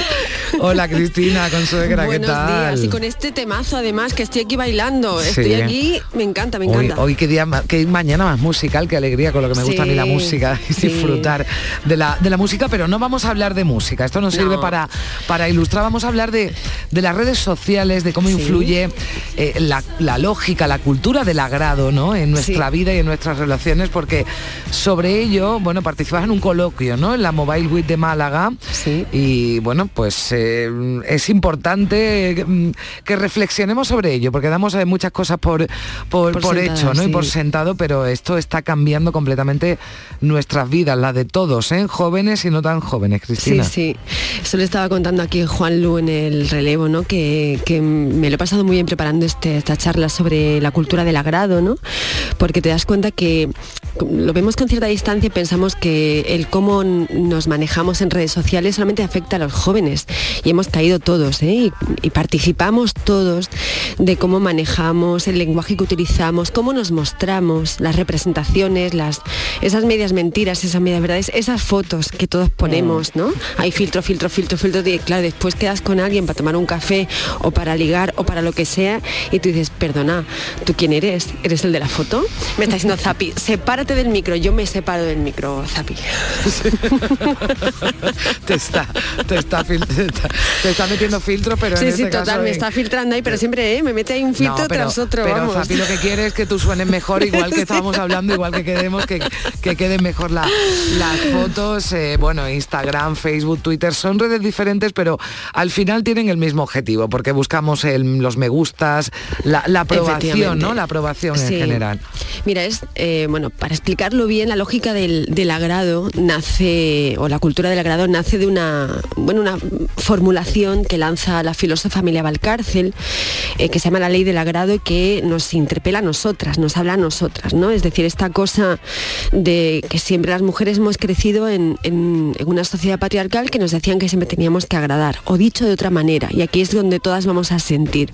*laughs* Hola Cristina, consuegra, ¿qué Buenos tal? días. Y con este temazo además que estoy aquí bailando. Sí. Estoy aquí, me encanta, me Hoy, encanta. hoy qué día qué mañana más musical, qué alegría con lo que me gusta a mí la música *laughs* y sí. disfrutar de la, de la música, pero no vamos a hablar de música, esto nos sirve No. para, para ilustrar, vamos a hablar de, de las redes sociales, de cómo influye eh, la, la lógica, la cultura del agrado ¿no? en nuestra vida y en nuestras relaciones, porque sobre ello, bueno, participas en un coloquio ¿no? en la Mobile Week de Málaga y bueno, pues eh, es importante mm, que reflexionemos sobre ello, porque damos eh, muchas cosas por, por, Por por sentadas, hecho ¿no? y por sentado, pero esto está cambiando completamente nuestras vidas, la de todos, ¿eh? jóvenes y no tan jóvenes, Cristina. Sí, sí. Eso le estaba contando aquí Juan Lu en el relevo, ¿no? Que, que me lo he pasado muy bien preparando este, esta charla sobre la cultura del agrado, ¿no? Porque te das cuenta que lo vemos con cierta distancia y pensamos que el cómo nos manejamos en redes sociales solamente afecta a los jóvenes. Y hemos caído todos, ¿eh? Y, y participamos todos de cómo manejamos el lenguaje que utilizamos, cómo nos mostramos, las representaciones, las, esas medias mentiras, esas medias verdades, esas fotos que todos ponemos, ¿no? Hay filtro, filtro, filtro, filtro, y claro, después quedas con alguien para tomar un café o para ligar o para lo que sea y tú dices, perdona, ¿tú quién eres? ¿Eres el de la foto? Me está diciendo Zapi, sepárate del micro, yo me separo del micro, Zapi. *laughs* te, está, te, está, te, está, te está metiendo filtro, pero sí, en sí, este total, caso me está filtrando ahí, pero siempre ¿eh? me mete ahí un filtro No, pero, tras otro, pero vamos. Zapi lo que quiere es que tú suenes mejor, igual que *laughs* estábamos hablando, igual que queremos que, que queden mejor la- las fotos. eh, bueno, Instagram, Facebook, Twitter son redes diferentes, pero al final tienen el mismo objetivo, porque buscamos el- los me gustas, la, la aprobación. ¿no? La aprobación en general. Mira, es, eh, bueno, para explicarlo bien, la lógica del, del agrado nace, o la cultura del agrado nace de una, bueno, una formulación que lanza la filósofa Amelia Valcárcel, eh, que se llama la ley del agrado y que nos interpela a nosotras, nos habla a nosotras, ¿no? Es decir, esta cosa de que siempre las mujeres hemos crecido en, en- una sociedad patriarcal que nos decían que siempre teníamos que agradar, o dicho de otra manera, y aquí es donde todas vamos a sentir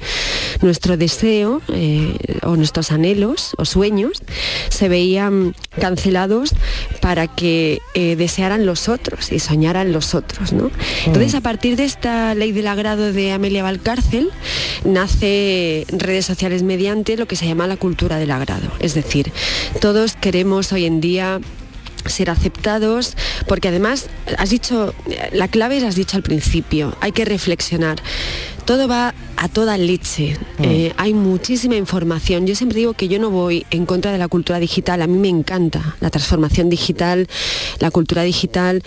nuestro deseo eh, o nuestros anhelos o sueños se veían cancelados para que eh, desearan los otros y soñaran los otros. ¿no? Entonces, a partir de esta ley del agrado de Amelia Valcárcel, nace redes sociales mediante lo que se llama la cultura del agrado. Es decir, todos queremos hoy en día ser aceptados, porque además has dicho, la clave la has dicho al principio, hay que reflexionar. Todo va a toda leche, Eh, hay muchísima información. Yo siempre digo que yo no voy en contra de la cultura digital, a mí me encanta la transformación digital, la cultura digital.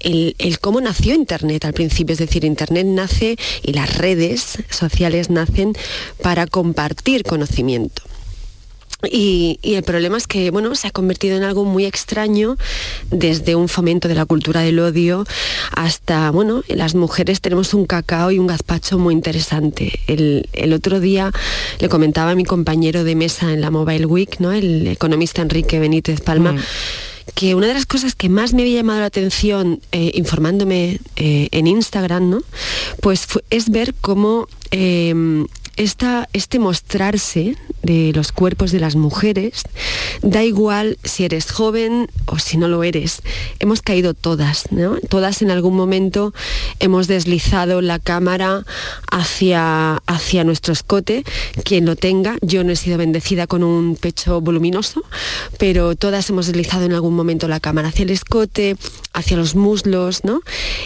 El, el cómo nació Internet al principio, es decir, Internet nace y las redes sociales nacen para compartir conocimiento. Y, y el problema es que bueno, se ha convertido en algo muy extraño desde un fomento de la cultura del odio hasta, bueno, las mujeres tenemos un cacao y un gazpacho muy interesante. El, el otro día le comentaba a mi compañero de mesa en la Mobile Week, ¿no? el economista Enrique Benítez Palma, que una de las cosas que más me había llamado la atención eh, informándome eh, en Instagram, ¿no? Pues es ver cómo eh, esta- este mostrarse de los cuerpos de las mujeres, da igual si eres joven o si no lo eres. Hemos caído todas, ¿no? Todas en algún momento hemos deslizado la cámara hacia, hacia nuestro escote, quien lo tenga. Yo no he sido bendecida con un pecho voluminoso, pero todas hemos deslizado en algún momento la cámara hacia el escote, hacia los muslos, ¿no?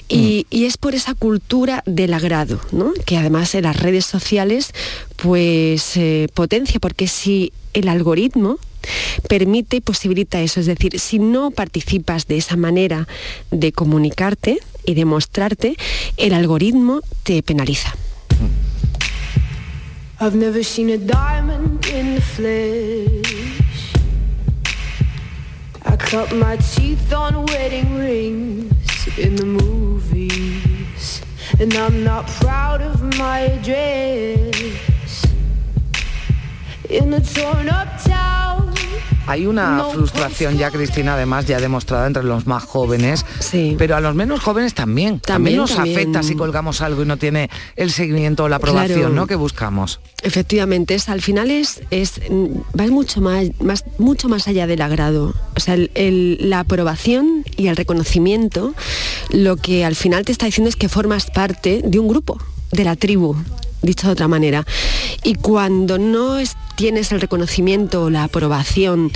Y, y es por esa cultura del agrado, ¿no? Que además en las redes sociales pues eh, potencia, porque si el algoritmo permite y posibilita eso, es decir, si no participas de esa manera de comunicarte y de mostrarte, el algoritmo te penaliza. And I'm not proud of my address. In a torn up town, Hay una frustración ya, Cristina, además ya demostrada entre los más jóvenes, Sí. pero a los menos jóvenes también. También, También, nos también. afecta si colgamos algo y no tiene el seguimiento o la aprobación Claro. ¿no? que buscamos. Efectivamente, es, al final es, es va mucho más, más, mucho más allá del agrado. O sea, el- el- la aprobación y el reconocimiento, lo que al final te está diciendo es que formas parte de un grupo, de la tribu, dicho de otra manera. Y cuando no es- tienes el reconocimiento o la aprobación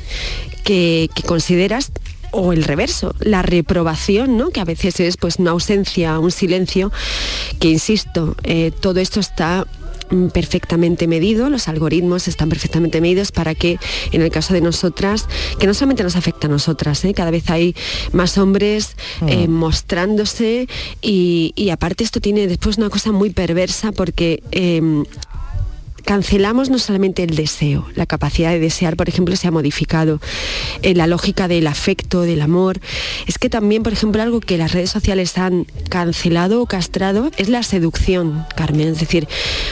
que, consideras, o el reverso, la reprobación, ¿no? que a veces es pues una ausencia, un silencio, que insisto, eh, todo esto está perfectamente medido, los algoritmos están perfectamente medidos para que en el caso de nosotras, que no solamente nos afecta a nosotras, ¿eh? cada vez hay más hombres eh, mostrándose y, y aparte esto tiene después una cosa muy perversa porque em, cancelamos no solamente el deseo, la capacidad de desear, por ejemplo, se ha modificado, eh, la lógica del afecto, del amor. Es que también, por ejemplo, algo que las redes sociales han cancelado o castrado es la seducción, Carmen. Es decir,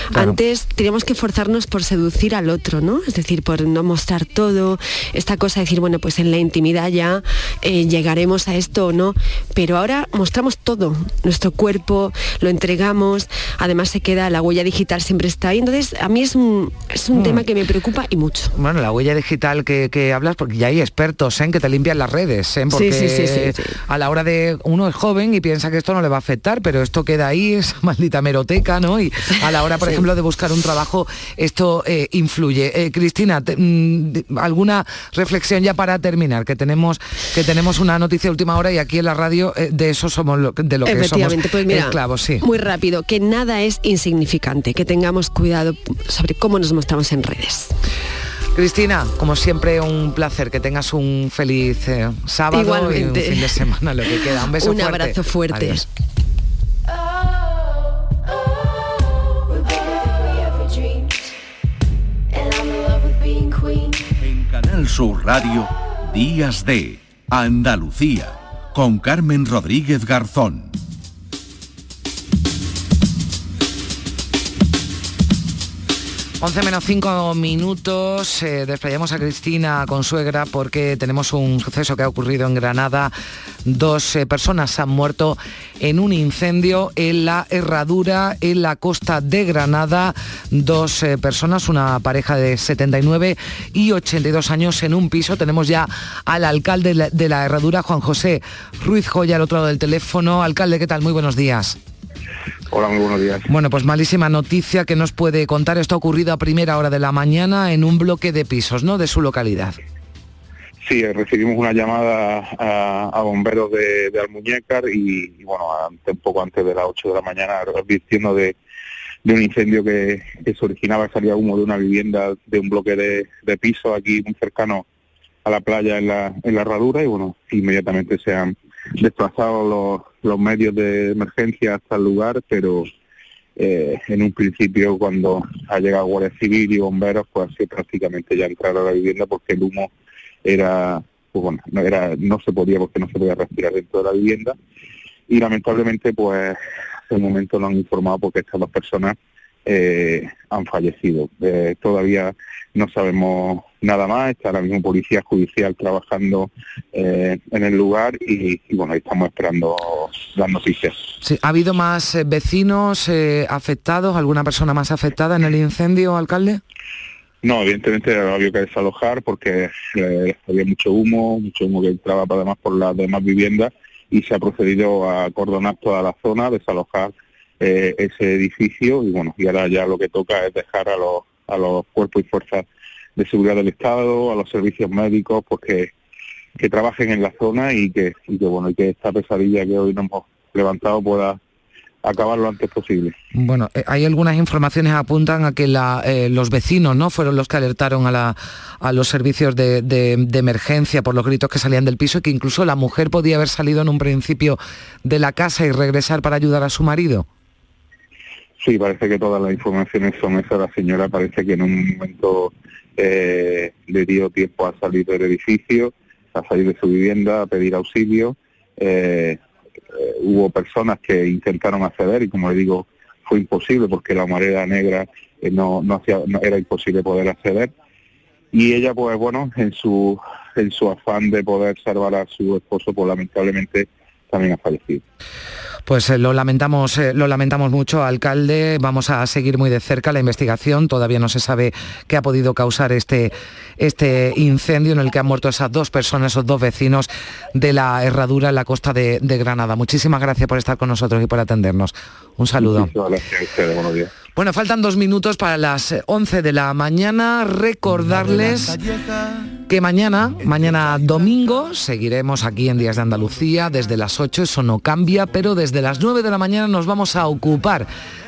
Claro. antes teníamos que forzarnos por seducir al otro, ¿no? Es decir, por no mostrar todo, esta cosa de decir, bueno, pues en la intimidad ya eh, llegaremos a esto o no, pero ahora mostramos todo, nuestro cuerpo, lo entregamos, además se queda, la huella digital siempre está ahí, entonces a mí es un, es un Mm. tema que me preocupa y mucho. Bueno, la huella digital que, que hablas, porque ya hay expertos en que te limpian las redes, ¿eh? porque sí, sí, sí, sí. a la hora de uno es joven y piensa que esto no le va a afectar, pero esto queda ahí, esa *laughs* maldita meroteca, ¿no? Y a la hora, por ejemplo, de buscar un trabajo, esto eh, influye. Eh, Cristina, te- mm, alguna reflexión ya para terminar, que tenemos que tenemos una noticia de última hora y aquí en la radio eh, de eso somos lo, de lo que somos pues mira, esclavos, sí. muy rápido, que nada es insignificante, que tengamos cuidado sobre cómo nos mostramos en redes. Cristina, como siempre, un placer que tengas un feliz eh, sábado y un fin de semana, lo que queda. Un beso Un fuerte. abrazo fuerte. Adiós. En Canal Sur Radio, Días de Andalucía, con Carmen Rodríguez Garzón. 11 menos 5 minutos, eh, desplayamos a Cristina Consuegra porque tenemos un suceso que ha ocurrido en Granada. Dos eh, personas han muerto en un incendio en la Herradura, en la costa de Granada. Dos eh, personas, una pareja de 79 y 82 años en un piso. Tenemos ya al alcalde de la- de la Herradura, Juan José Ruiz Joya, al otro lado del teléfono. Alcalde, ¿qué tal? Muy buenos días. Hola, muy buenos días. Bueno, pues malísima noticia que nos puede contar. Esto ha ocurrido a primera hora de la mañana en un bloque de pisos, ¿no? De su localidad. Sí, eh, recibimos una llamada a, a bomberos de, de Almuñécar y, y, bueno, ante- un poco antes de las 8 de la mañana, advirtiendo de, de un incendio que, que se originaba, salía humo de una vivienda de un bloque de, de pisos aquí muy cercano a la playa en la, en la herradura y bueno, inmediatamente se han desplazado los, medios de emergencia hasta el lugar, pero eh, en un principio cuando ha llegado Guardia Civil y bomberos, pues sido prácticamente ya entrar a la vivienda porque el humo era, pues bueno, no, era, no se podía porque no se podía respirar dentro de la vivienda. Y lamentablemente pues hace un momento nos han informado porque estas dos personas eh, han fallecido. Eh, todavía no sabemos nada más, está ahora mismo policía judicial trabajando eh, en el lugar y, y, bueno, estamos esperando las noticias. Sí, ¿Ha habido más eh, vecinos afectados, alguna persona más afectada en el incendio, alcalde? No, evidentemente había que desalojar porque había mucho humo, mucho humo que entraba además por las demás viviendas y se ha procedido a acordonar toda la zona, desalojar eh, ese edificio y bueno, y ahora ya lo que toca es dejar a los, a los cuerpos y fuerzas de seguridad del Estado, a los servicios médicos, pues que, trabajen en la zona y que, y que bueno, y que esta pesadilla que hoy nos hemos levantado pueda acabar lo antes posible. Bueno, eh, hay algunas informaciones que apuntan a que la, eh, los vecinos no fueron los que alertaron a, la, a los servicios de- de emergencia por los gritos que salían del piso y que incluso la mujer podía haber salido en un principio de la casa y regresar para ayudar a su marido. Sí, parece que todas las informaciones son esas. La señora parece que en un momento eh, le dio tiempo a salir del edificio, a salir de su vivienda, a pedir auxilio. Eh, eh, hubo personas que intentaron acceder y, como le digo, fue imposible porque la marea negra eh, no, no hacía, no- era imposible poder acceder. y ella pues bueno, en su, en su afán de poder salvar a su esposo, pues lamentablemente también ha fallecido. Pues eh, lo lamentamos, eh, lo lamentamos mucho, alcalde. Vamos a seguir muy de cerca la investigación. Todavía no se sabe qué ha podido causar este, este incendio en el que han muerto esas dos personas, esos dos vecinos de la herradura en la costa de, de Granada. Muchísimas gracias por estar con nosotros y por atendernos. Un saludo. Muchísimas gracias a ustedes, buenos días. Bueno, faltan dos minutos para las 11 de la mañana. Recordarles que mañana, mañana domingo, seguiremos aquí en Días de Andalucía desde las 8, eso no cambia, pero desde las 9 de la mañana nos vamos a ocupar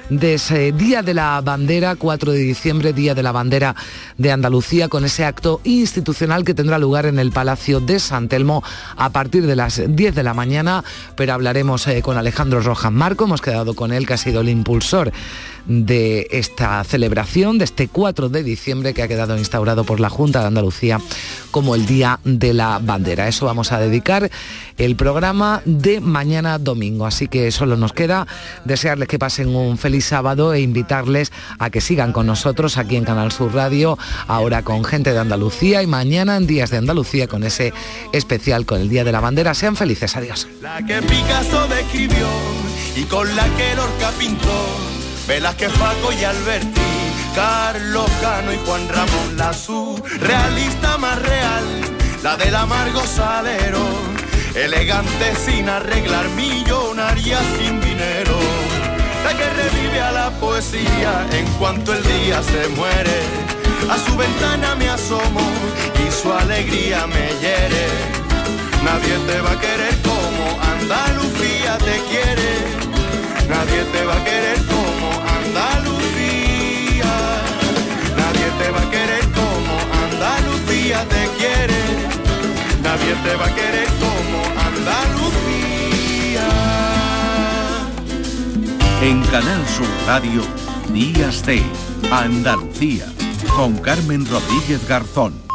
de ese Día de la Bandera, 4 de diciembre, Día de la Bandera de Andalucía, con ese acto institucional que tendrá lugar en el Palacio de San Telmo a partir de las 10 de la mañana, pero hablaremos eh, con Alejandro Rojas Marco, hemos quedado con él, que ha sido el impulsor de esta celebración, de este 4 de diciembre que ha quedado instaurado por la Junta de Andalucía como el Día de la Bandera. Eso vamos a dedicar el programa de mañana domingo. Así que solo nos queda desearles que pasen un feliz sábado e invitarles a que sigan con nosotros aquí en Canal Sur Radio, ahora con gente de Andalucía y mañana en Días de Andalucía con ese especial con el Día de la Bandera. Sean felices, adiós. Y con la que Velázquez, Paco y Alberti, Carlos Cano y Juan Ramón, la surrealista más real, la del amargo salero, elegante sin arreglar, millonaria sin dinero, la que revive a la poesía en cuanto el día se muere, a su ventana me asomo y su alegría me hiere, nadie te va a querer como Andalucía te quiere. Nadie te va a querer como Andalucía. Nadie te va a querer como Andalucía te quiere. Nadie te va a querer como Andalucía. En Canal Sur Radio, Días de Andalucía, con Carmen Rodríguez Garzón.